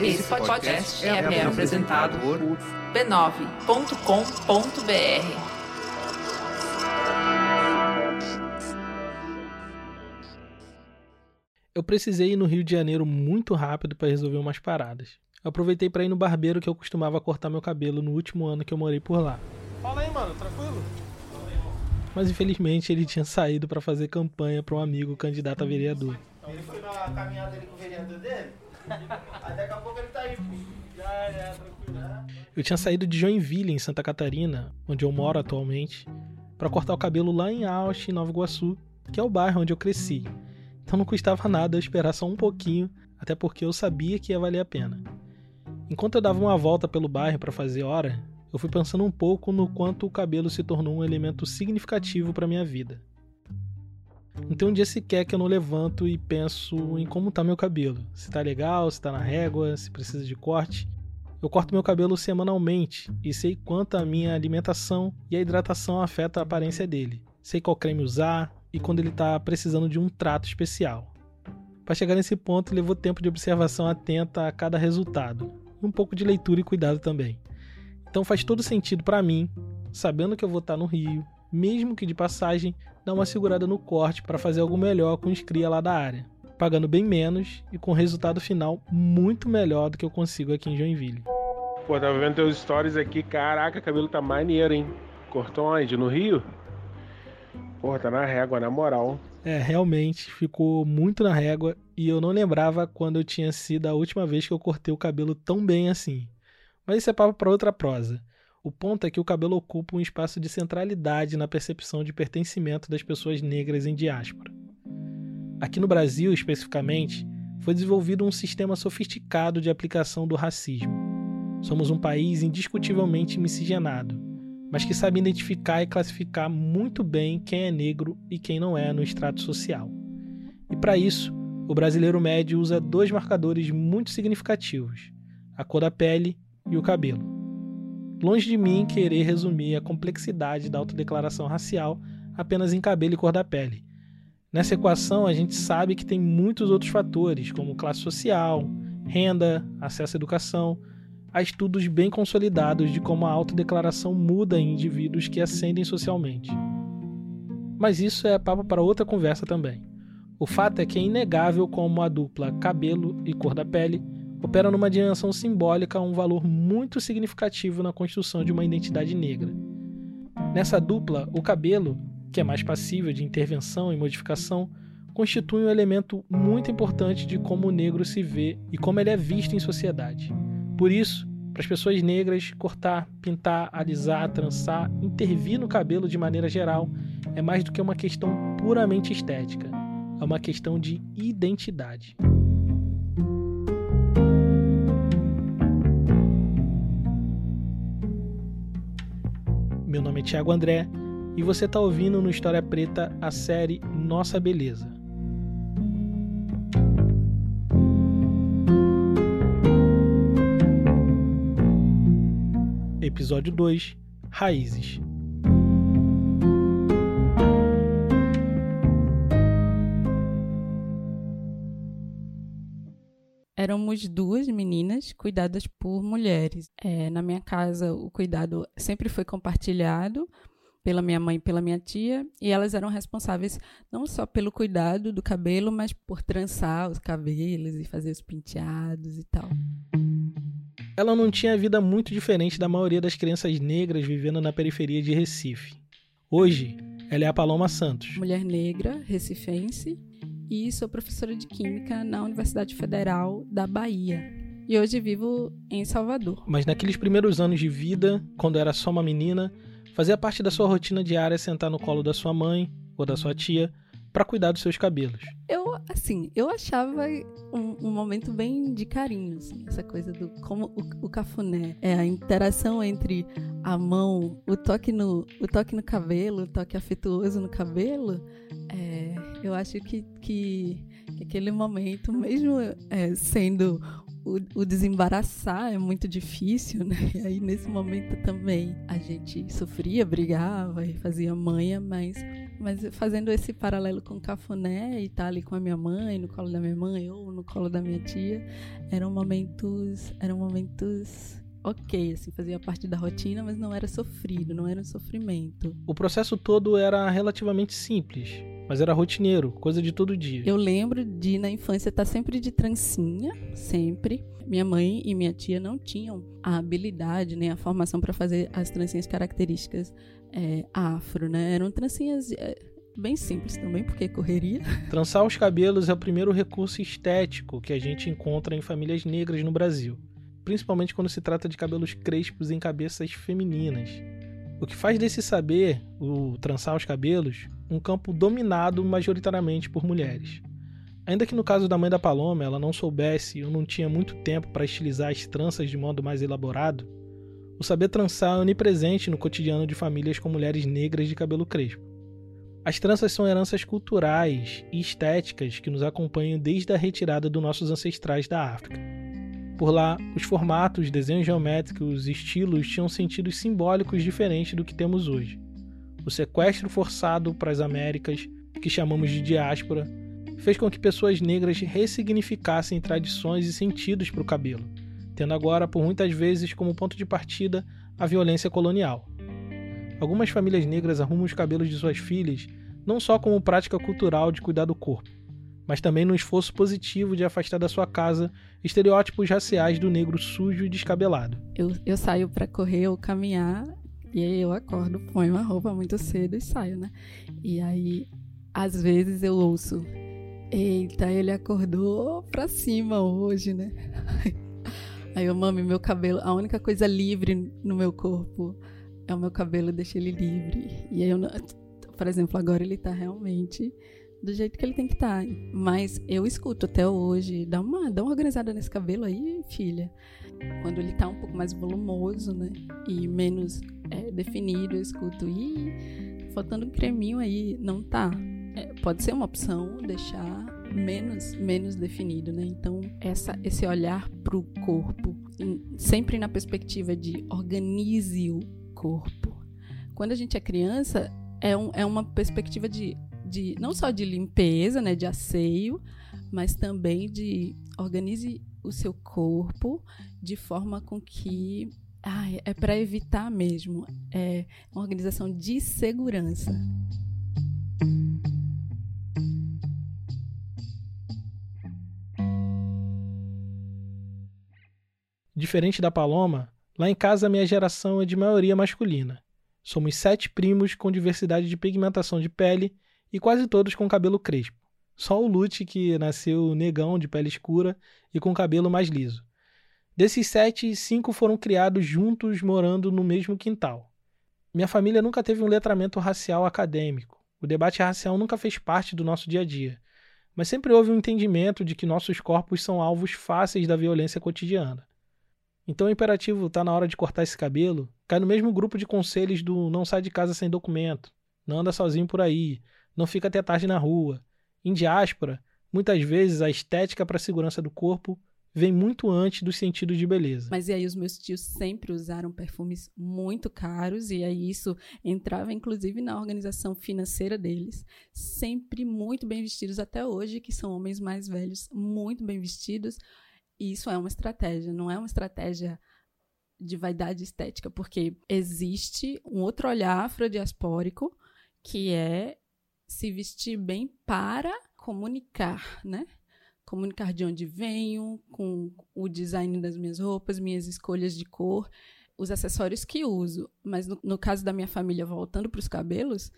Esse podcast é, é apresentado por b9.com.br. Eu precisei ir no Rio de Janeiro muito rápido para resolver umas paradas. Eu aproveitei para ir no barbeiro que eu costumava cortar meu cabelo no último ano que eu morei por lá. Fala aí, mano, tranquilo? Mas infelizmente ele tinha saído para fazer campanha para um amigo candidato a vereador. Ele foi na caminhada ali com o vereador dele? Daqui a pouco ele tá aí. Já é, tranquilo. Eu tinha saído de Joinville, em Santa Catarina, onde eu moro atualmente, para cortar o cabelo lá em Austin, Nova Iguaçu, que é o bairro onde eu cresci. Então não custava nada esperar só um pouquinho, até porque eu sabia que ia valer a pena. Enquanto eu dava uma volta pelo bairro para fazer hora, eu fui pensando um pouco no quanto o cabelo se tornou um elemento significativo para minha vida. Não tem um dia sequer que eu não levanto e penso em como tá meu cabelo. Se tá legal, se tá na régua, se precisa de corte. Eu corto meu cabelo semanalmente e sei quanto a minha alimentação e a hidratação afeta a aparência dele. Sei qual creme usar e quando ele tá precisando de um trato especial. Para chegar nesse ponto, levou tempo de observação atenta a cada resultado, e um pouco de leitura e cuidado também. Então faz todo sentido para mim, sabendo que eu vou estar no Rio, mesmo que de passagem, dar uma segurada no corte para fazer algo melhor com os cria lá da área, pagando bem menos e com resultado final muito melhor do que eu consigo aqui em Joinville. Pô, tava vendo teus stories aqui, caraca, cabelo tá maneiro, hein? Cortou onde? No Rio? Porra, tá na régua, na moral. É, realmente ficou muito na régua e eu não lembrava quando eu tinha sido a última vez que eu cortei o cabelo tão bem assim. Mas isso é papo para outra prosa. O ponto é que o cabelo ocupa um espaço de centralidade na percepção de pertencimento das pessoas negras em diáspora. Aqui no Brasil, especificamente, foi desenvolvido um sistema sofisticado de aplicação do racismo. Somos um país indiscutivelmente miscigenado, mas que sabe identificar e classificar muito bem quem é negro e quem não é no extrato social. E para isso, o brasileiro médio usa dois marcadores muito significativos: a cor da pele e o cabelo. Longe de mim querer resumir a complexidade da autodeclaração racial apenas em cabelo e cor da pele. Nessa equação, a gente sabe que tem muitos outros fatores, como classe social, renda, acesso à educação. Há estudos bem consolidados de como a autodeclaração muda em indivíduos que ascendem socialmente. Mas isso é papo para outra conversa também. O fato é que é inegável como a dupla cabelo e cor da pele opera numa dimensão simbólica um valor muito significativo na construção de uma identidade negra. Nessa dupla, o cabelo, que é mais passível de intervenção e modificação, constitui um elemento muito importante de como o negro se vê e como ele é visto em sociedade. Por isso, para as pessoas negras, cortar, pintar, alisar, trançar, intervir no cabelo de maneira geral é mais do que uma questão puramente estética, é uma questão de identidade. Meu nome é Thiago André e você está ouvindo no História Preta a série Nossa Beleza. Episódio 2 Raízes éramos duas meninas cuidadas por mulheres. É, na minha casa, o cuidado sempre foi compartilhado pela minha mãe e pela minha tia, e elas eram responsáveis não só pelo cuidado do cabelo, mas por trançar os cabelos e fazer os penteados e tal. Ela não tinha vida muito diferente da maioria das crianças negras vivendo na periferia de Recife. Hoje, ela é a Paloma Santos. Mulher negra, recifense, e sou professora de Química na Universidade Federal da Bahia. E hoje vivo em Salvador. Mas naqueles primeiros anos de vida, quando era só uma menina, fazia parte da sua rotina diária sentar no colo da sua mãe ou da sua tia para cuidar dos seus cabelos. Eu, assim, eu achava um, um momento bem de carinho, assim, essa coisa do como o, o, cafuné é a interação entre a mão, o toque no, o toque no cabelo, o toque afetuoso no cabelo. É, eu acho que, que, que aquele momento, mesmo é, sendo o, desembaraçar é muito difícil, né? E aí nesse momento também a gente sofria, brigava e fazia manha, mas Mas fazendo esse paralelo com o cafuné e estar tá ali com a minha mãe, no colo da minha mãe ou no colo da minha tia, eram momentos, eram momentos ok, assim, fazia parte da rotina, mas não era sofrido, não era um sofrimento. O processo todo era relativamente simples, mas era rotineiro, coisa de todo dia. Eu lembro de, na infância, estar tá sempre de trancinha, sempre. Minha mãe e minha tia não tinham a habilidade, nem a formação para fazer as trancinhas características é, afro, né? Eram trancinhas... É, bem simples também, porque correria. Trançar os cabelos é o primeiro recurso estético que a gente encontra em famílias negras no Brasil principalmente quando se trata de cabelos crespos em cabeças femininas. O que faz desse saber, o trançar os cabelos, um campo dominado majoritariamente por mulheres. Ainda que no caso da mãe da Paloma ela não soubesse ou não tinha muito tempo para estilizar as tranças de modo mais elaborado, o saber trançar é onipresente no cotidiano de famílias com mulheres negras de cabelo crespo. As tranças são heranças culturais e estéticas que nos acompanham desde a retirada dos nossos ancestrais da África. Por lá, os formatos, desenhos geométricos e estilos tinham sentidos simbólicos diferentes do que temos hoje. O sequestro forçado para as Américas, que chamamos de diáspora, fez com que pessoas negras ressignificassem tradições e sentidos para o cabelo, tendo agora, por muitas vezes, como ponto de partida a violência colonial. Algumas famílias negras arrumam os cabelos de suas filhas não só como prática cultural de cuidar do corpo, mas também no esforço positivo de afastar da sua casa estereótipos raciais do negro sujo e descabelado. Eu, eu saio para correr ou caminhar e aí eu acordo, ponho uma roupa muito cedo e saio, né? E aí, às vezes eu ouço, eita, ele acordou pra cima hoje, né? Aí eu, mami, meu cabelo, a única coisa livre no meu corpo é o meu cabelo, deixa ele livre. E aí eu, por exemplo, agora ele tá realmente do jeito que ele tem que estar. Tá. Mas eu escuto até hoje, dá uma, dá uma organizada nesse cabelo aí, filha. Quando ele tá um pouco mais volumoso, né? E menos é, definido, eu escuto. Ih, faltando um creminho aí, não tá. É, pode ser uma opção deixar menos menos definido, né? Então, essa, esse olhar pro corpo, sempre na perspectiva de organize o corpo. Quando a gente é criança, é, um, é uma perspectiva de de não só de limpeza, né, de asseio, mas também de organize o seu corpo de forma com que ai, é para evitar mesmo, é uma organização de segurança. Diferente da Paloma, lá em casa a minha geração é de maioria masculina. Somos sete primos com diversidade de pigmentação de pele e quase todos com cabelo crespo. Só o Lute, que nasceu negão, de pele escura e com cabelo mais liso. Desses sete, cinco foram criados juntos, morando no mesmo quintal. Minha família nunca teve um letramento racial acadêmico. O debate racial nunca fez parte do nosso dia a dia. Mas sempre houve um entendimento de que nossos corpos são alvos fáceis da violência cotidiana. Então o imperativo está na hora de cortar esse cabelo cai no mesmo grupo de conselhos do não sai de casa sem documento, não anda sozinho por aí, não fica até tarde na rua. Em diáspora, muitas vezes a estética para a segurança do corpo vem muito antes dos sentidos de beleza. Mas e aí os meus tios sempre usaram perfumes muito caros e aí isso entrava inclusive na organização financeira deles, sempre muito bem vestidos até hoje, que são homens mais velhos, muito bem vestidos. E isso é uma estratégia, não é uma estratégia de vaidade estética, porque existe um outro olhar afrodiaspórico que é se vestir bem para comunicar, né? Comunicar de onde venho, com o design das minhas roupas, minhas escolhas de cor, os acessórios que uso. Mas no, no caso da minha família, voltando para os cabelos,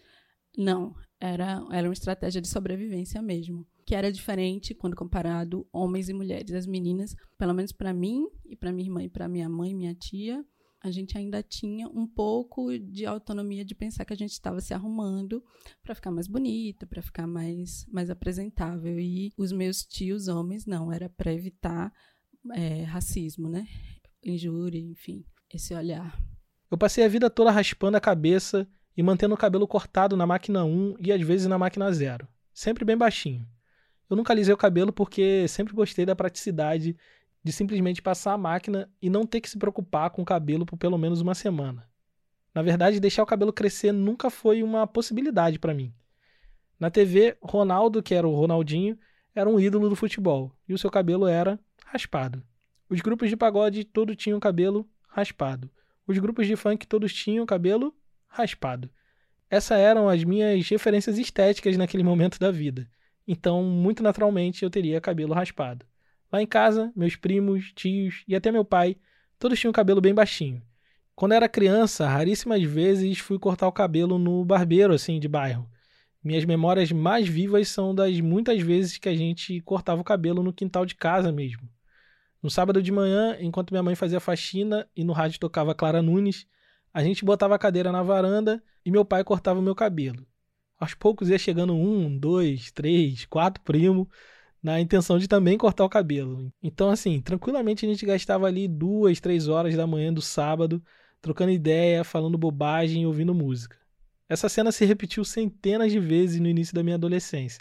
não. Era, era uma estratégia de sobrevivência mesmo. Que era diferente quando comparado homens e mulheres. As meninas, pelo menos para mim e para minha irmã e para minha mãe minha tia, a gente ainda tinha um pouco de autonomia de pensar que a gente estava se arrumando para ficar mais bonita, para ficar mais, mais apresentável. E os meus tios homens, não, era para evitar é, racismo, né? Injúria, enfim, esse olhar. Eu passei a vida toda raspando a cabeça e mantendo o cabelo cortado na máquina 1 e às vezes na máquina 0, sempre bem baixinho. Eu nunca alisei o cabelo porque sempre gostei da praticidade de simplesmente passar a máquina e não ter que se preocupar com o cabelo por pelo menos uma semana. Na verdade, deixar o cabelo crescer nunca foi uma possibilidade para mim. Na TV, Ronaldo, que era o Ronaldinho, era um ídolo do futebol e o seu cabelo era raspado. Os grupos de pagode todos tinham cabelo raspado. Os grupos de funk todos tinham cabelo raspado. Essas eram as minhas referências estéticas naquele momento da vida. Então, muito naturalmente, eu teria cabelo raspado. Lá em casa, meus primos, tios e até meu pai, todos tinham cabelo bem baixinho. Quando era criança, raríssimas vezes fui cortar o cabelo no barbeiro, assim, de bairro. Minhas memórias mais vivas são das muitas vezes que a gente cortava o cabelo no quintal de casa mesmo. No sábado de manhã, enquanto minha mãe fazia faxina e no rádio tocava Clara Nunes, a gente botava a cadeira na varanda e meu pai cortava o meu cabelo. Aos poucos ia chegando um, dois, três, quatro primos, na intenção de também cortar o cabelo. Então, assim, tranquilamente a gente gastava ali duas, três horas da manhã do sábado, trocando ideia, falando bobagem e ouvindo música. Essa cena se repetiu centenas de vezes no início da minha adolescência,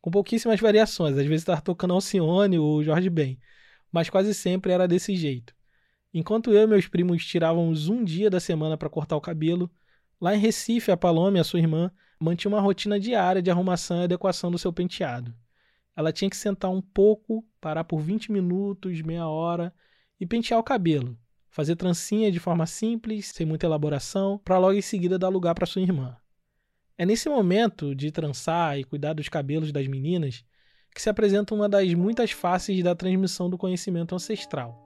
com pouquíssimas variações. Às vezes estava tocando Alcione ou Jorge Ben, mas quase sempre era desse jeito. Enquanto eu e meus primos tirávamos um dia da semana para cortar o cabelo, lá em Recife, a Palome, a sua irmã, mantinha uma rotina diária de arrumação e adequação do seu penteado ela tinha que sentar um pouco, parar por 20 minutos, meia hora e pentear o cabelo. Fazer trancinha de forma simples, sem muita elaboração, para logo em seguida dar lugar para sua irmã. É nesse momento de trançar e cuidar dos cabelos das meninas que se apresenta uma das muitas faces da transmissão do conhecimento ancestral,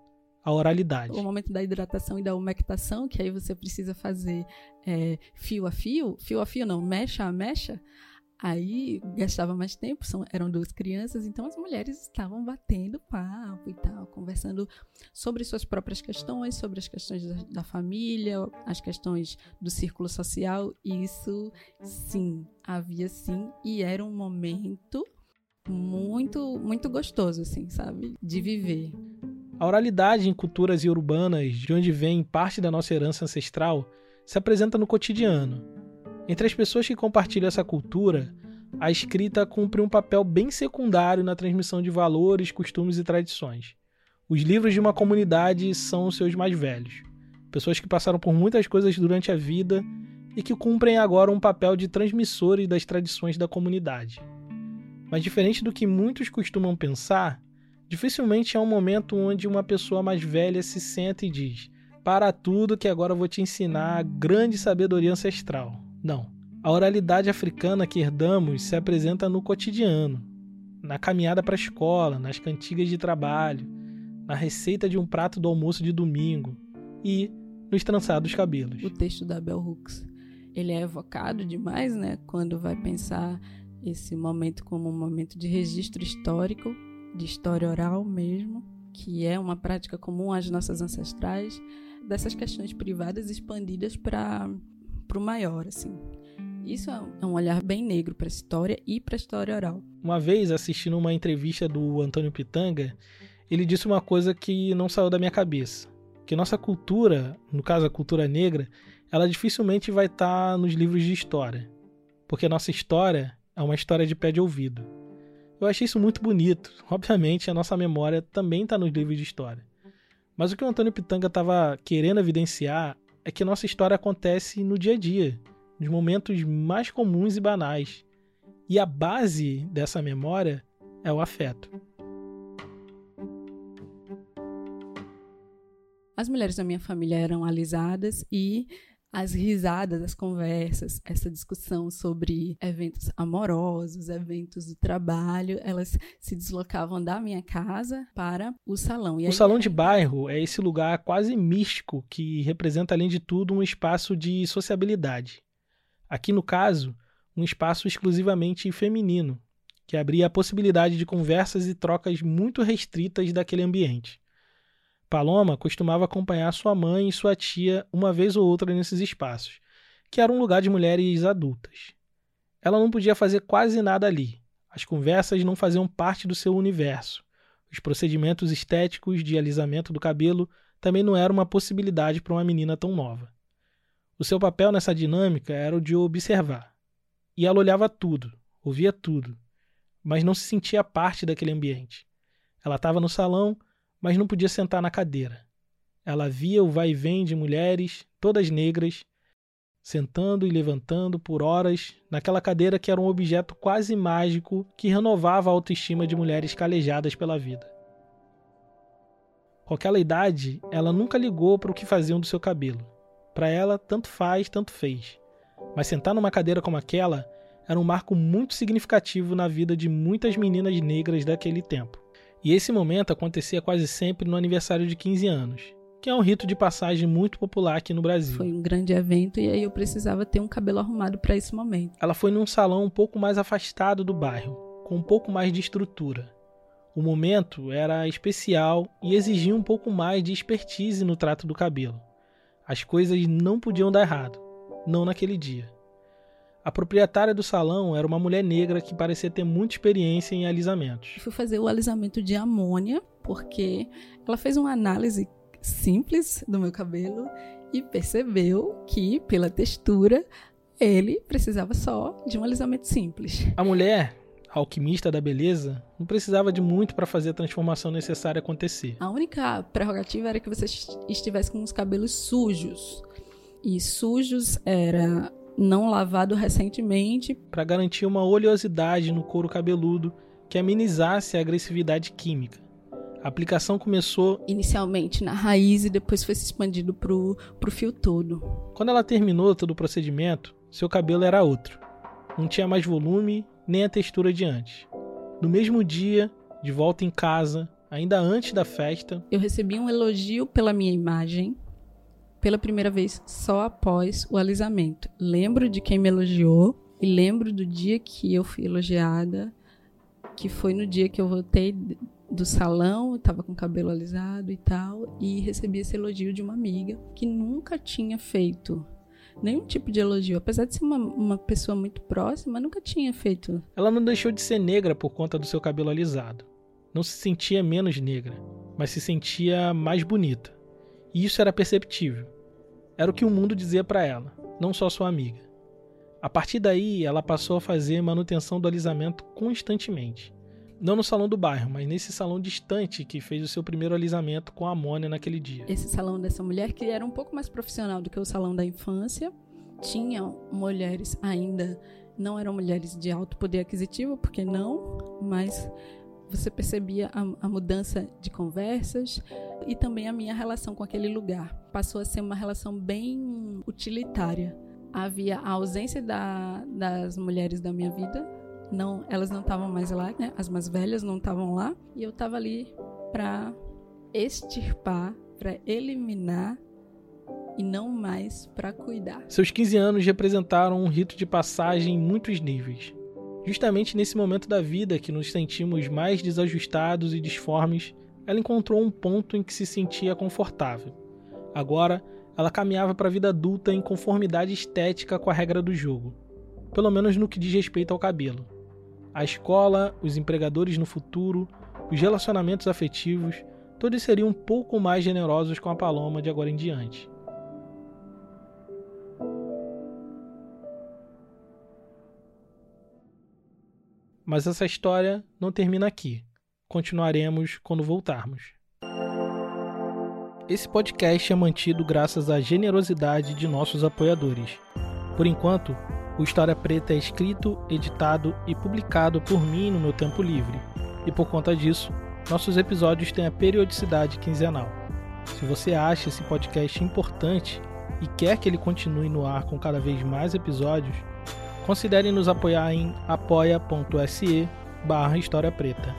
a oralidade. O momento da hidratação e da umectação, que aí você precisa fazer é, fio a fio, fio a fio não, mecha a mecha, Aí gastava mais tempo, são, eram duas crianças, então as mulheres estavam batendo papo e tal, conversando sobre suas próprias questões, sobre as questões da, da família, as questões do círculo social. Isso, sim, havia sim, e era um momento muito, muito gostoso, assim, sabe? De viver. A oralidade em culturas urbanas, de onde vem parte da nossa herança ancestral, se apresenta no cotidiano entre as pessoas que compartilham essa cultura, a escrita cumpre um papel bem secundário na transmissão de valores, costumes e tradições. Os livros de uma comunidade são os seus mais velhos. Pessoas que passaram por muitas coisas durante a vida e que cumprem agora um papel de transmissores das tradições da comunidade. Mas diferente do que muitos costumam pensar, dificilmente é um momento onde uma pessoa mais velha se senta e diz: Para tudo que agora vou te ensinar a grande sabedoria ancestral. Não. A oralidade africana que herdamos se apresenta no cotidiano, na caminhada para a escola, nas cantigas de trabalho, na receita de um prato do almoço de domingo e nos trançados cabelos. O texto da Bell Hooks, ele é evocado demais, né, quando vai pensar esse momento como um momento de registro histórico, de história oral mesmo, que é uma prática comum às nossas ancestrais, dessas questões privadas expandidas para para o maior, assim. Isso é, é um olhar bem negro para a história e para a história oral. Uma vez, assistindo uma entrevista do Antônio Pitanga, ele disse uma coisa que não saiu da minha cabeça. Que nossa cultura, no caso a cultura negra, ela dificilmente vai estar tá nos livros de história. Porque nossa história é uma história de pé de ouvido. Eu achei isso muito bonito. Obviamente, a nossa memória também está nos livros de história. Mas o que o Antônio Pitanga estava querendo evidenciar é que nossa história acontece no dia a dia, nos momentos mais comuns e banais. E a base dessa memória é o afeto. As mulheres da minha família eram alisadas e as risadas, as conversas, essa discussão sobre eventos amorosos, eventos do trabalho, elas se deslocavam da minha casa para o salão. O salão de bairro é esse lugar quase místico que representa, além de tudo, um espaço de sociabilidade. Aqui, no caso, um espaço exclusivamente feminino, que abria a possibilidade de conversas e trocas muito restritas daquele ambiente. Paloma costumava acompanhar sua mãe e sua tia uma vez ou outra nesses espaços, que era um lugar de mulheres adultas. Ela não podia fazer quase nada ali. As conversas não faziam parte do seu universo. Os procedimentos estéticos de alisamento do cabelo também não eram uma possibilidade para uma menina tão nova. O seu papel nessa dinâmica era o de observar. E ela olhava tudo, ouvia tudo, mas não se sentia parte daquele ambiente. Ela estava no salão, mas não podia sentar na cadeira. Ela via o vai e vem de mulheres, todas negras, sentando e levantando por horas naquela cadeira que era um objeto quase mágico que renovava a autoestima de mulheres calejadas pela vida. Com aquela idade, ela nunca ligou para o que faziam do seu cabelo. Para ela, tanto faz, tanto fez. Mas sentar numa cadeira como aquela era um marco muito significativo na vida de muitas meninas negras daquele tempo. E esse momento acontecia quase sempre no aniversário de 15 anos, que é um rito de passagem muito popular aqui no Brasil. Foi um grande evento e aí eu precisava ter um cabelo arrumado para esse momento. Ela foi num salão um pouco mais afastado do bairro, com um pouco mais de estrutura. O momento era especial e exigia um pouco mais de expertise no trato do cabelo. As coisas não podiam dar errado, não naquele dia. A proprietária do salão era uma mulher negra que parecia ter muita experiência em alisamentos. Fui fazer o alisamento de amônia porque ela fez uma análise simples do meu cabelo e percebeu que, pela textura, ele precisava só de um alisamento simples. A mulher, a alquimista da beleza, não precisava de muito para fazer a transformação necessária acontecer. A única prerrogativa era que você estivesse com os cabelos sujos. E sujos era não lavado recentemente. Para garantir uma oleosidade no couro cabeludo que amenizasse a agressividade química. A aplicação começou inicialmente na raiz e depois foi se expandido para o fio todo. Quando ela terminou todo o procedimento, seu cabelo era outro. Não tinha mais volume nem a textura de antes. No mesmo dia, de volta em casa, ainda antes da festa, eu recebi um elogio pela minha imagem pela primeira vez só após o alisamento. Lembro de quem me elogiou e lembro do dia que eu fui elogiada, que foi no dia que eu voltei do salão, estava com cabelo alisado e tal, e recebi esse elogio de uma amiga que nunca tinha feito nenhum tipo de elogio. Apesar de ser uma, uma pessoa muito próxima, nunca tinha feito. Ela não deixou de ser negra por conta do seu cabelo alisado. Não se sentia menos negra, mas se sentia mais bonita. E isso era perceptível. Era o que o mundo dizia para ela, não só sua amiga. A partir daí, ela passou a fazer manutenção do alisamento constantemente. Não no salão do bairro, mas nesse salão distante que fez o seu primeiro alisamento com a amônia naquele dia. Esse salão dessa mulher, que era um pouco mais profissional do que o salão da infância, tinha mulheres ainda, não eram mulheres de alto poder aquisitivo, porque não, mas você percebia a, a, mudança de conversas e também a minha relação com aquele lugar. Passou a ser uma relação bem utilitária. Havia a ausência da, das mulheres da minha vida, não, elas não estavam mais lá, né? As mais velhas não estavam lá e eu estava ali para extirpar, para eliminar e não mais para cuidar. Seus 15 anos representaram um rito de passagem em muitos níveis. Justamente nesse momento da vida que nos sentimos mais desajustados e disformes, ela encontrou um ponto em que se sentia confortável. Agora, ela caminhava para a vida adulta em conformidade estética com a regra do jogo, pelo menos no que diz respeito ao cabelo. A escola, os empregadores no futuro, os relacionamentos afetivos, todos seriam um pouco mais generosos com a Paloma de agora em diante. Mas essa história não termina aqui. Continuaremos quando voltarmos. Esse podcast é mantido graças à generosidade de nossos apoiadores. Por enquanto, o História Preta é escrito, editado e publicado por mim no meu tempo livre, e por conta disso, nossos episódios têm a periodicidade quinzenal. Se você acha esse podcast importante e quer que ele continue no ar com cada vez mais episódios, Considere nos apoiar em apoia.se barra História Preta.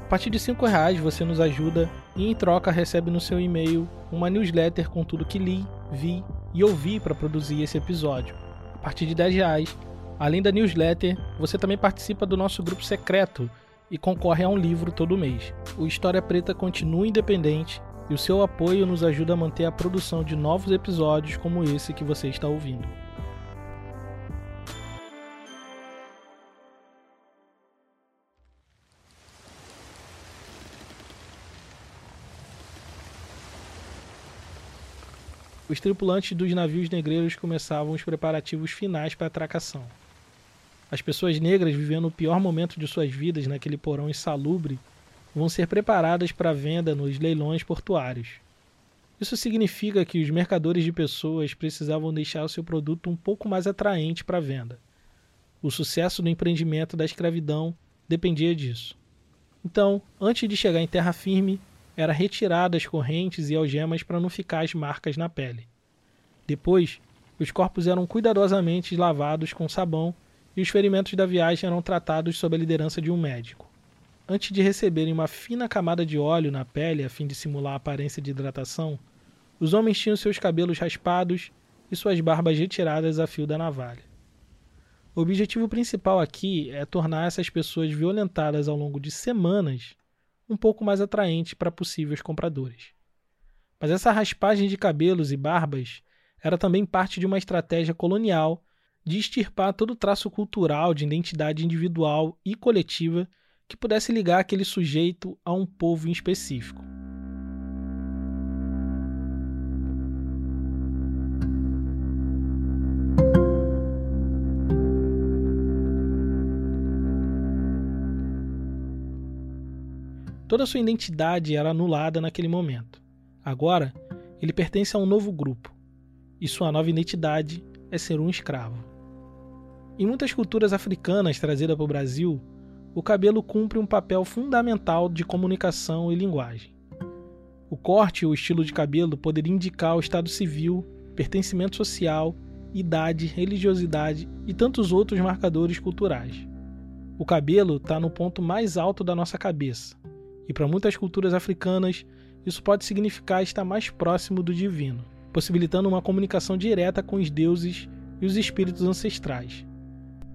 A partir de R$ reais você nos ajuda e em troca recebe no seu e-mail uma newsletter com tudo que li, vi e ouvi para produzir esse episódio. A partir de R$ reais, além da newsletter, você também participa do nosso grupo secreto e concorre a um livro todo mês. O História Preta continua independente e o seu apoio nos ajuda a manter a produção de novos episódios como esse que você está ouvindo. Os tripulantes dos navios negreiros começavam os preparativos finais para a atracação. As pessoas negras vivendo o pior momento de suas vidas naquele porão insalubre vão ser preparadas para venda nos leilões portuários. Isso significa que os mercadores de pessoas precisavam deixar o seu produto um pouco mais atraente para venda. O sucesso do empreendimento da escravidão dependia disso. Então, antes de chegar em terra firme, era retirada as correntes e algemas para não ficar as marcas na pele. Depois, os corpos eram cuidadosamente lavados com sabão e os ferimentos da viagem eram tratados sob a liderança de um médico. Antes de receberem uma fina camada de óleo na pele a fim de simular a aparência de hidratação, os homens tinham seus cabelos raspados e suas barbas retiradas a fio da navalha. O objetivo principal aqui é tornar essas pessoas violentadas ao longo de semanas um pouco mais atraentes para possíveis compradores. Mas essa raspagem de cabelos e barbas era também parte de uma estratégia colonial de extirpar todo traço cultural de identidade individual e coletiva que pudesse ligar aquele sujeito a um povo em específico. Toda sua identidade era anulada naquele momento. Agora, ele pertence a um novo grupo, e sua nova identidade é ser um escravo. Em muitas culturas africanas trazidas para o Brasil, o cabelo cumpre um papel fundamental de comunicação e linguagem. O corte ou estilo de cabelo poderia indicar o estado civil, pertencimento social, idade, religiosidade e tantos outros marcadores culturais. O cabelo está no ponto mais alto da nossa cabeça, e para muitas culturas africanas, isso pode significar estar mais próximo do divino possibilitando uma comunicação direta com os deuses e os espíritos ancestrais.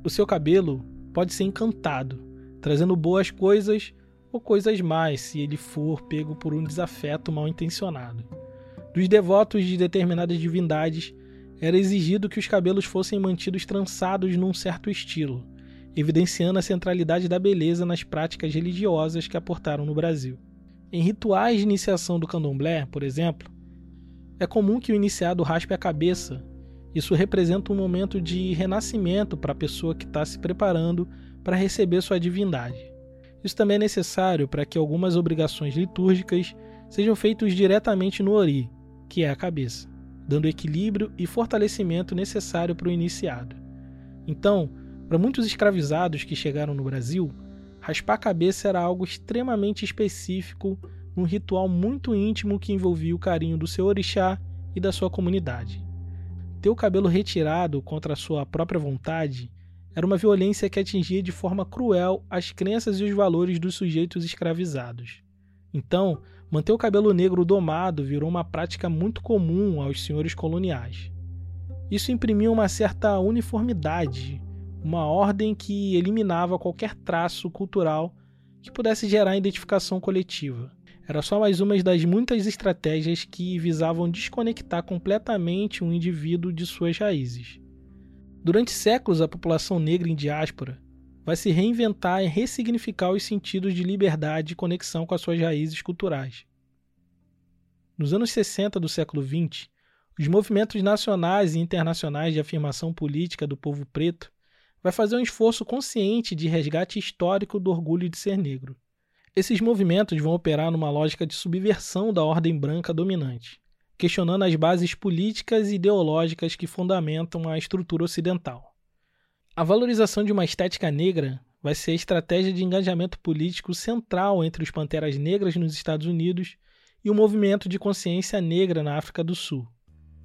O seu cabelo pode ser encantado, trazendo boas coisas ou coisas más se ele for pego por um desafeto mal intencionado. Dos devotos de determinadas divindades, era exigido que os cabelos fossem mantidos trançados num certo estilo, evidenciando a centralidade da beleza nas práticas religiosas que aportaram no Brasil. Em rituais de iniciação do candomblé, por exemplo, é comum que o iniciado raspe a cabeça. Isso representa um momento de renascimento para a pessoa que está se preparando para receber sua divindade. Isso também é necessário para que algumas obrigações litúrgicas sejam feitas diretamente no ori, que é a cabeça, dando equilíbrio e fortalecimento necessário para o iniciado. Então, para muitos escravizados que chegaram no Brasil, raspar a cabeça era algo extremamente específico um ritual muito íntimo que envolvia o carinho do seu orixá e da sua comunidade. Ter o cabelo retirado contra a sua própria vontade era uma violência que atingia de forma cruel as crenças e os valores dos sujeitos escravizados. Então, manter o cabelo negro domado virou uma prática muito comum aos senhores coloniais. Isso imprimia uma certa uniformidade, uma ordem que eliminava qualquer traço cultural que pudesse gerar identificação coletiva. Era só mais uma das muitas estratégias que visavam desconectar completamente um indivíduo de suas raízes. Durante séculos, a população negra em diáspora vai se reinventar e ressignificar os sentidos de liberdade e conexão com as suas raízes culturais. Nos anos 60 do século XX, os movimentos nacionais e internacionais de afirmação política do povo preto vai fazer um esforço consciente de resgate histórico do orgulho de ser negro. Esses movimentos vão operar numa lógica de subversão da ordem branca dominante, questionando as bases políticas e ideológicas que fundamentam a estrutura ocidental. A valorização de uma estética negra vai ser a estratégia de engajamento político central entre os panteras negras nos Estados Unidos e o movimento de consciência negra na África do Sul.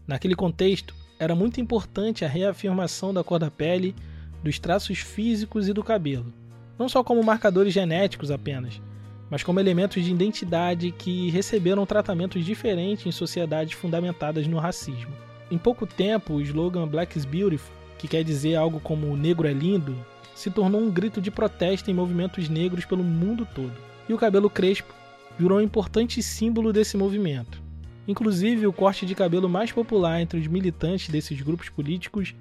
Naquele contexto, era muito importante a reafirmação da cor da pele, dos traços físicos e do cabelo, não só como marcadores genéticos apenas, mas como elementos de identidade que receberam tratamentos diferentes em sociedades fundamentadas no racismo. Em pouco tempo, o slogan Black is Beautiful, que quer dizer algo como o negro é lindo, se tornou um grito de protesto em movimentos negros pelo mundo todo. E o cabelo crespo virou um importante símbolo desse movimento. Inclusive, o corte de cabelo mais popular entre os militantes desses grupos políticos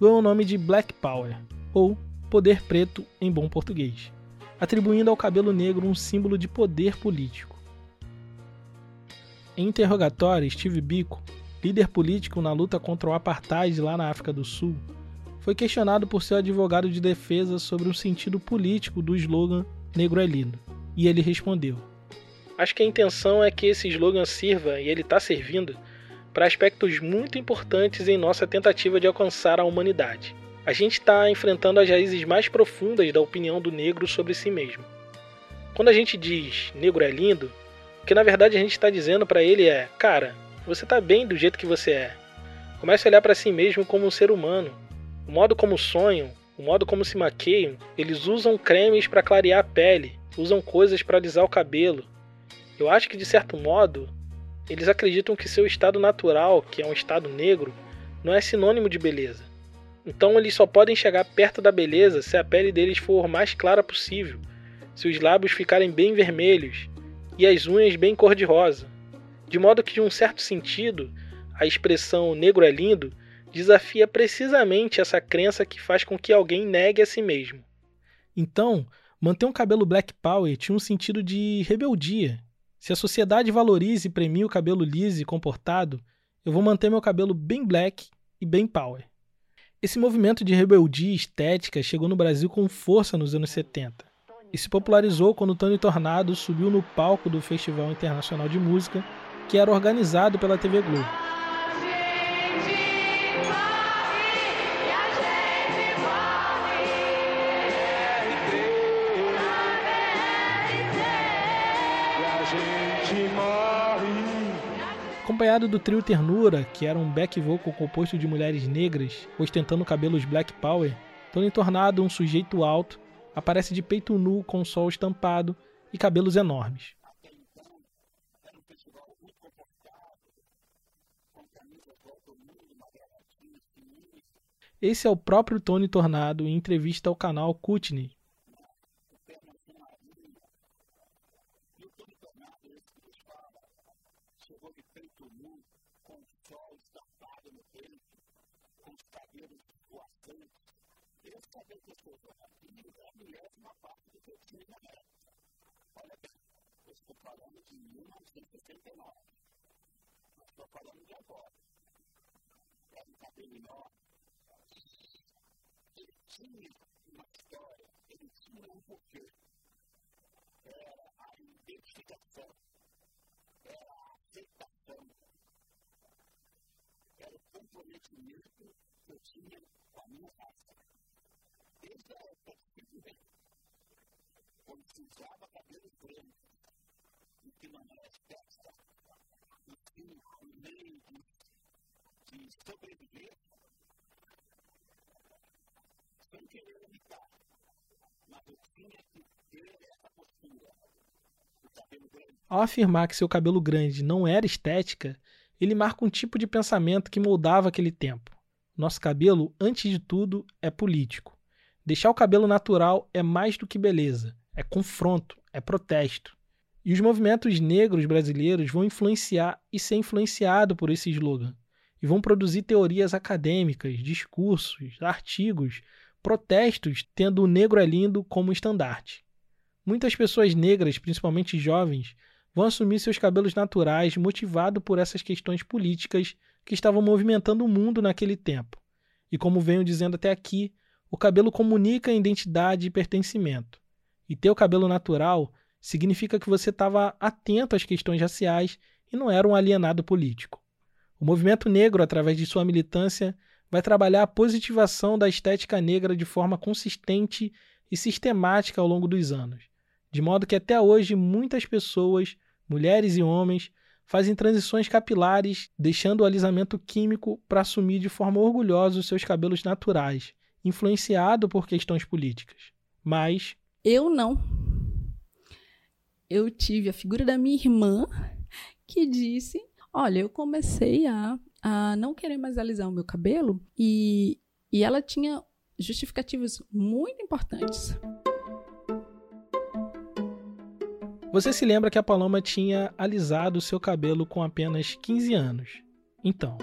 ganhou o nome de Black Power, ou Poder Preto em bom português atribuindo ao cabelo negro um símbolo de poder político. Em interrogatório, Steve Biko, líder político na luta contra o apartheid lá na África do Sul, foi questionado por seu advogado de defesa sobre o sentido político do slogan Negro é lindo, e ele respondeu: Acho que a intenção é que esse slogan sirva, e ele está servindo, para aspectos muito importantes em nossa tentativa de alcançar a humanidade. A gente está enfrentando as raízes mais profundas da opinião do negro sobre si mesmo. Quando a gente diz negro é lindo, o que na verdade a gente está dizendo para ele é: cara, você está bem do jeito que você é. Comece a olhar para si mesmo como um ser humano. O modo como sonham, o modo como se maqueiam, eles usam cremes para clarear a pele, usam coisas para alisar o cabelo. Eu acho que de certo modo, eles acreditam que seu estado natural, que é um estado negro, não é sinônimo de beleza. Então eles só podem chegar perto da beleza se a pele deles for mais clara possível, se os lábios ficarem bem vermelhos e as unhas bem cor-de-rosa. De modo que, de um certo sentido, a expressão negro é lindo desafia precisamente essa crença que faz com que alguém negue a si mesmo. Então, manter um cabelo black power tinha um sentido de rebeldia. Se a sociedade valoriza e premia o cabelo liso e comportado, eu vou manter meu cabelo bem black e bem power. Esse movimento de rebeldia estética chegou no Brasil com força nos anos 70 e se popularizou quando Tony Tornado subiu no palco do Festival Internacional de Música, que era organizado pela TV Globo. Acompanhado do trio Ternura, que era um back vocal composto de mulheres negras ostentando cabelos black power, Tony Tornado, um sujeito alto, aparece de peito nu com sol estampado e cabelos enormes. Esse é o próprio Tony Tornado em entrevista ao canal Kutney, Olha bem, eu estou falando de 1969. Não estou falando de agora. Era um cabelo enorme. Ele tinha uma história, ele tinha um porquê. Era a identificação, era a aceitação, era o comprometimento que eu tinha com a minha raça. Esse é o princípio bem se usava cabelo branco, o que não era meio de, de sobreviver, sem querer. Mas eu tinha que ter essa postura. Ao afirmar que seu cabelo grande não era estética, ele marca um tipo de pensamento que moldava aquele tempo. Nosso cabelo, antes de tudo, é político. Deixar o cabelo natural é mais do que beleza é confronto, é protesto. E os movimentos negros brasileiros vão influenciar e ser influenciado por esse slogan. E vão produzir teorias acadêmicas, discursos, artigos, protestos, tendo o negro é lindo como estandarte. Muitas pessoas negras, principalmente jovens, vão assumir seus cabelos naturais motivado por essas questões políticas que estavam movimentando o mundo naquele tempo. E como venho dizendo até aqui, o cabelo comunica identidade e pertencimento. E ter o cabelo natural significa que você estava atento às questões raciais e não era um alienado político. O movimento negro, através de sua militância, vai trabalhar a positivação da estética negra de forma consistente e sistemática ao longo dos anos, de modo que até hoje muitas pessoas, mulheres e homens, fazem transições capilares, deixando o alisamento químico para assumir de forma orgulhosa os seus cabelos naturais, influenciado por questões políticas. Mas, eu não. Eu tive a figura da minha irmã que disse: Olha, eu comecei a, a não querer mais alisar o meu cabelo e, e ela tinha justificativos muito importantes. Você se lembra que a Paloma tinha alisado seu cabelo com apenas 15 anos. Então,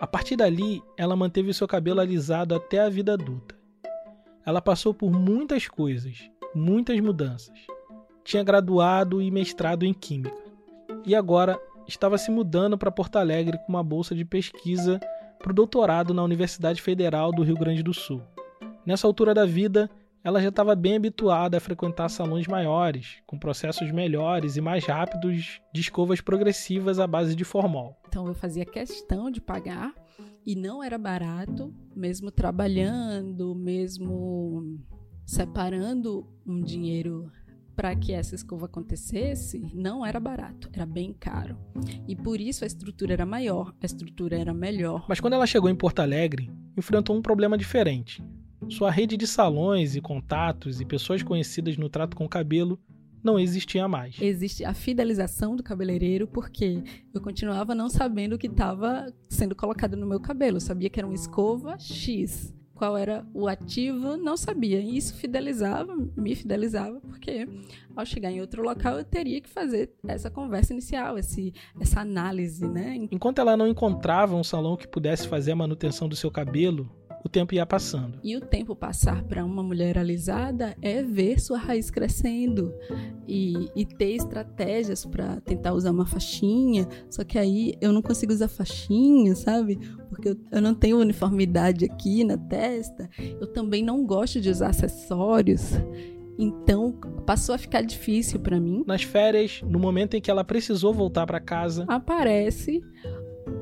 a partir dali, ela manteve seu cabelo alisado até a vida adulta. Ela passou por muitas coisas, muitas mudanças. Tinha graduado e mestrado em Química. E agora estava se mudando para Porto Alegre com uma bolsa de pesquisa para o doutorado na Universidade Federal do Rio Grande do Sul. Nessa altura da vida, ela já estava bem habituada a frequentar salões maiores, com processos melhores e mais rápidos de escovas progressivas à base de formol. Então eu fazia questão de pagar e não era barato, mesmo trabalhando, mesmo separando um dinheiro para que essa escova acontecesse, não era barato, era bem caro. E por isso a estrutura era maior, a estrutura era melhor. Mas quando ela chegou em Porto Alegre, enfrentou um problema diferente. Sua rede de salões e contatos e pessoas conhecidas no trato com o cabelo não existia mais. Existe a fidelização do cabeleireiro porque eu continuava não sabendo o que estava sendo colocado no meu cabelo. Eu sabia que era uma escova X. Qual era o ativo, não sabia. E isso fidelizava, me fidelizava, porque ao chegar em outro local eu teria que fazer essa conversa inicial, esse, essa análise, né? Enquanto ela não encontrava um salão que pudesse fazer a manutenção do seu cabelo, o tempo ia passando. E o tempo passar para uma mulher alisada é ver sua raiz crescendo e, e ter estratégias para tentar usar uma faixinha. Só que aí eu não consigo usar faixinha, sabe? Porque eu, eu não tenho uniformidade aqui na testa. Eu também não gosto de usar acessórios. Então passou a ficar difícil para mim. Nas férias, no momento em que ela precisou voltar para casa, aparece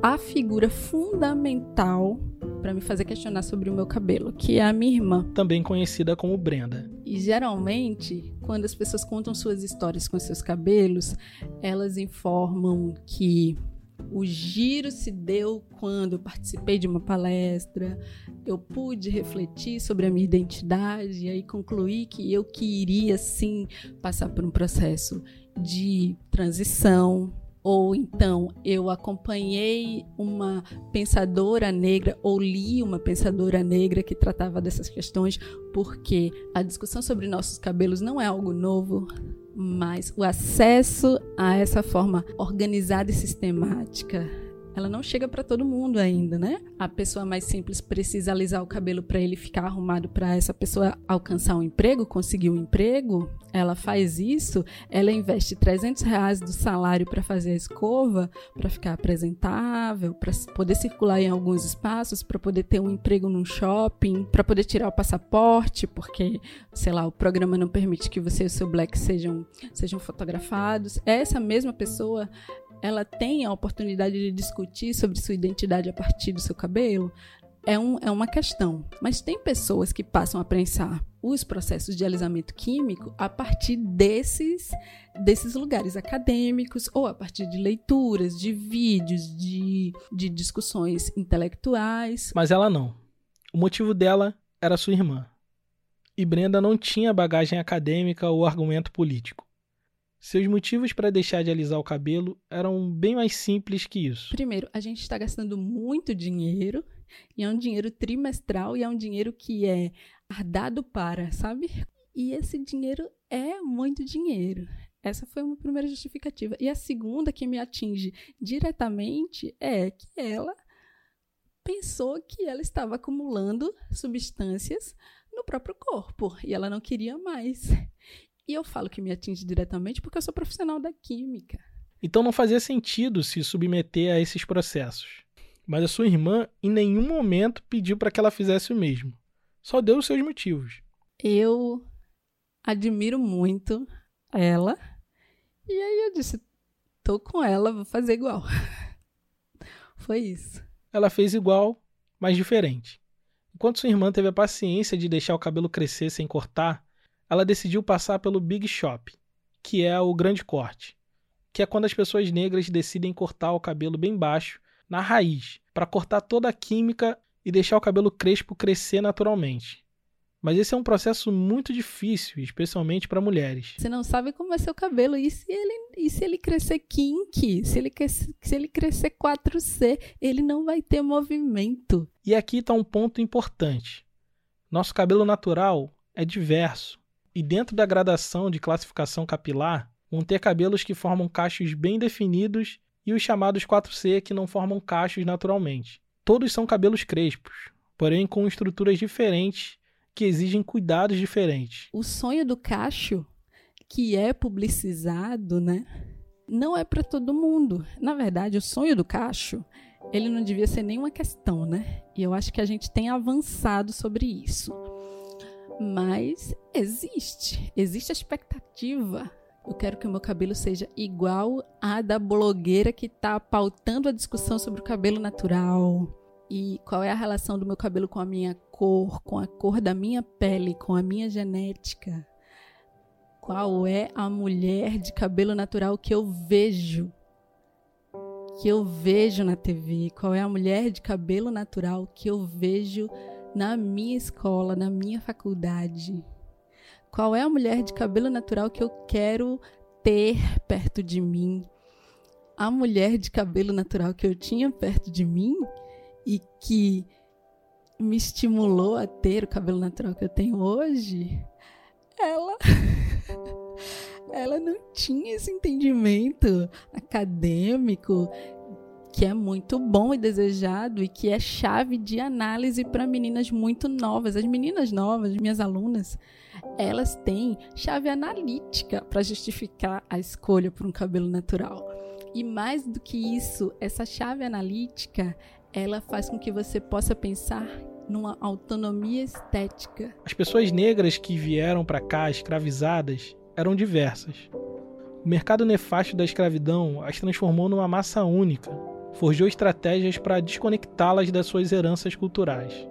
a figura fundamental para me fazer questionar sobre o meu cabelo, que é a minha irmã, também conhecida como Brenda. E geralmente, quando as pessoas contam suas histórias com seus cabelos, elas informam que o giro se deu quando eu participei de uma palestra, eu pude refletir sobre a minha identidade e aí concluí que eu queria sim passar por um processo de transição, ou então eu acompanhei uma pensadora negra ou li uma pensadora negra que tratava dessas questões, porque a discussão sobre nossos cabelos não é algo novo, mas o acesso a essa forma organizada e sistemática ela não chega para todo mundo ainda, né? A pessoa mais simples precisa alisar o cabelo para ele ficar arrumado para essa pessoa alcançar um emprego, conseguir um emprego. Ela faz isso, ela investe 300 reais do salário para fazer a escova, para ficar apresentável, para poder circular em alguns espaços, para poder ter um emprego num shopping, para poder tirar o passaporte, porque, sei lá, o programa não permite que você e o seu black sejam, sejam fotografados. Essa mesma pessoa, ela tem a oportunidade de discutir sobre sua identidade a partir do seu cabelo, é, um, é uma questão. Mas tem pessoas que passam a pensar os processos de alisamento químico a partir desses, desses lugares acadêmicos ou a partir de leituras, de vídeos, de, de discussões intelectuais. Mas ela não. O motivo dela era sua irmã. E Brenda não tinha bagagem acadêmica ou argumento político. Seus motivos para deixar de alisar o cabelo eram bem mais simples que isso. Primeiro, a gente está gastando muito dinheiro, e é um dinheiro trimestral, e é um dinheiro que é dado para, sabe? E esse dinheiro é muito dinheiro. Essa foi uma primeira justificativa. E a segunda que me atinge diretamente é que ela pensou que ela estava acumulando substâncias no próprio corpo e ela não queria mais. E eu falo que me atinge diretamente porque eu sou profissional da química. Então não fazia sentido se submeter a esses processos. Mas a sua irmã em nenhum momento pediu para que ela fizesse o mesmo. Só deu os seus motivos. Eu admiro muito ela. E aí eu disse: tô com ela, vou fazer igual. Foi isso. Ela fez igual, mas diferente. Enquanto sua irmã teve a paciência de deixar o cabelo crescer sem cortar, ela decidiu passar pelo Big Shop, que é o grande corte, que é quando as pessoas negras decidem cortar o cabelo bem baixo, na raiz, para cortar toda a química e deixar o cabelo crespo crescer naturalmente. Mas esse é um processo muito difícil, especialmente para mulheres. Você não sabe como vai ser o cabelo. E se ele, e se ele crescer kink? Se ele, se ele crescer 4C, ele não vai ter movimento. E aqui está um ponto importante. Nosso cabelo natural é diverso. E dentro da gradação de classificação capilar, vão ter cabelos que formam cachos bem definidos e os chamados 4C que não formam cachos naturalmente. Todos são cabelos crespos, porém com estruturas diferentes que exigem cuidados diferentes. O sonho do cacho, que é publicizado, né? Não é para todo mundo. Na verdade, o sonho do cacho, ele não devia ser nenhuma questão, né? E eu acho que a gente tem avançado sobre isso. Mas existe, existe a expectativa. Eu quero que o meu cabelo seja igual à da blogueira que está pautando a discussão sobre o cabelo natural. E qual é a relação do meu cabelo com a minha cor, com a cor da minha pele, com a minha genética. Qual é a mulher de cabelo natural que eu vejo? Que eu vejo na TV? Qual é a mulher de cabelo natural que eu vejo na minha escola, na minha faculdade? Qual é a mulher de cabelo natural que eu quero ter perto de mim? A mulher de cabelo natural que eu tinha perto de mim e que me estimulou a ter o cabelo natural que eu tenho hoje, ela ela não tinha esse entendimento acadêmico que é muito bom e desejado e que é chave de análise para meninas muito novas. As meninas novas, minhas alunas, elas têm chave analítica para justificar a escolha por um cabelo natural. E mais do que isso, essa chave analítica, ela faz com que você possa pensar numa autonomia estética. As pessoas negras que vieram para cá escravizadas eram diversas. O mercado nefasto da escravidão as transformou numa massa única, forjou estratégias para desconectá-las das suas heranças culturais.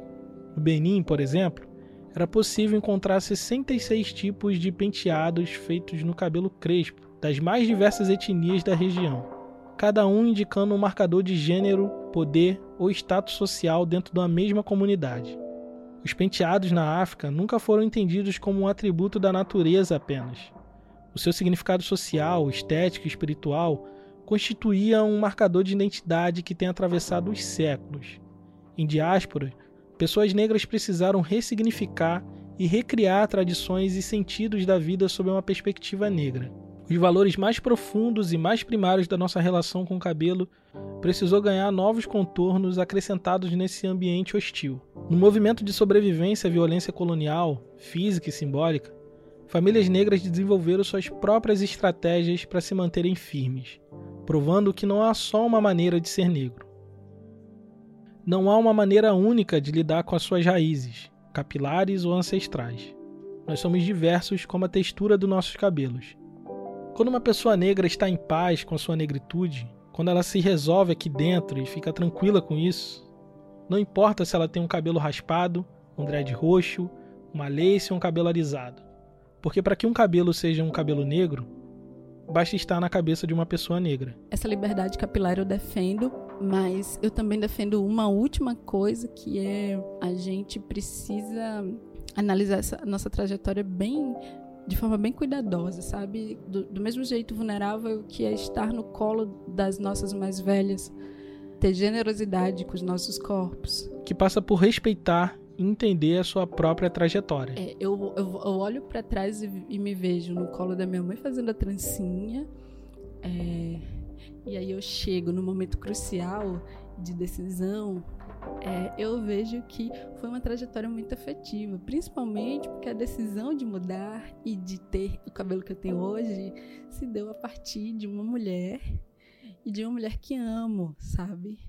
No Benin, por exemplo, era possível encontrar 66 tipos de penteados feitos no cabelo crespo, das mais diversas etnias da região, cada um indicando um marcador de gênero, poder ou status social dentro da mesma comunidade. Os penteados na África nunca foram entendidos como um atributo da natureza apenas. O seu significado social, estético e espiritual constituía um marcador de identidade que tem atravessado os séculos. Em diáspora, pessoas negras precisaram ressignificar e recriar tradições e sentidos da vida sob uma perspectiva negra. Os valores mais profundos e mais primários da nossa relação com o cabelo precisou ganhar novos contornos acrescentados nesse ambiente hostil. No movimento de sobrevivência à violência colonial, física e simbólica, famílias negras desenvolveram suas próprias estratégias para se manterem firmes, provando que não há só uma maneira de ser negro. Não há uma maneira única de lidar com as suas raízes, capilares ou ancestrais. Nós somos diversos como a textura dos nossos cabelos. Quando uma pessoa negra está em paz com a sua negritude, quando ela se resolve aqui dentro e fica tranquila com isso, não importa se ela tem um cabelo raspado, um dread roxo, uma lace ou um cabelo alisado. Porque para que um cabelo seja um cabelo negro, basta estar na cabeça de uma pessoa negra. Essa liberdade capilar eu defendo, mas eu também defendo uma última coisa que é a gente precisa analisar essa nossa trajetória bem de forma bem cuidadosa, sabe? Do, do mesmo jeito vulnerável que é estar no colo das nossas mais velhas, ter generosidade com os nossos corpos. Que passa por respeitar entender a sua própria trajetória. É, eu, eu, eu, olho para trás e, e, me vejo no colo da minha mãe fazendo a trancinha. É, e aí eu chego no momento crucial de decisão. É, eu vejo que foi uma trajetória muito afetiva, principalmente porque a decisão de mudar e de ter o cabelo que eu tenho hoje se deu a partir de uma mulher e de uma mulher que amo, sabe?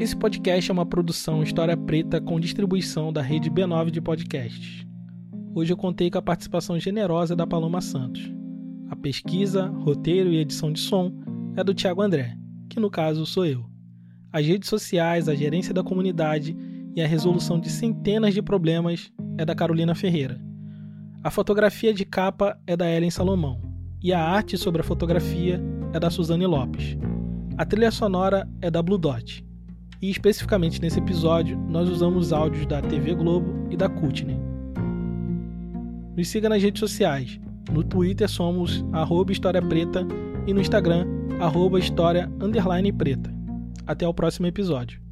Esse podcast é uma produção História Preta com distribuição da rede B9 de podcasts. Hoje eu contei com a participação generosa da Paloma Santos. A pesquisa, roteiro e edição de som é do Tiago André, que no caso sou eu. As redes sociais, a gerência da comunidade e a resolução de centenas de problemas é da Carolina Ferreira. A fotografia de capa é da Ellen Salomão e a arte sobre a fotografia é da Suzane Lopes. A trilha sonora é da Blue Dot e especificamente nesse episódio nós usamos áudios da TV Globo e da Kutner. Nos siga nas redes sociais. No Twitter somos História Preta e no Instagram arroba História Preta. Até o próximo episódio.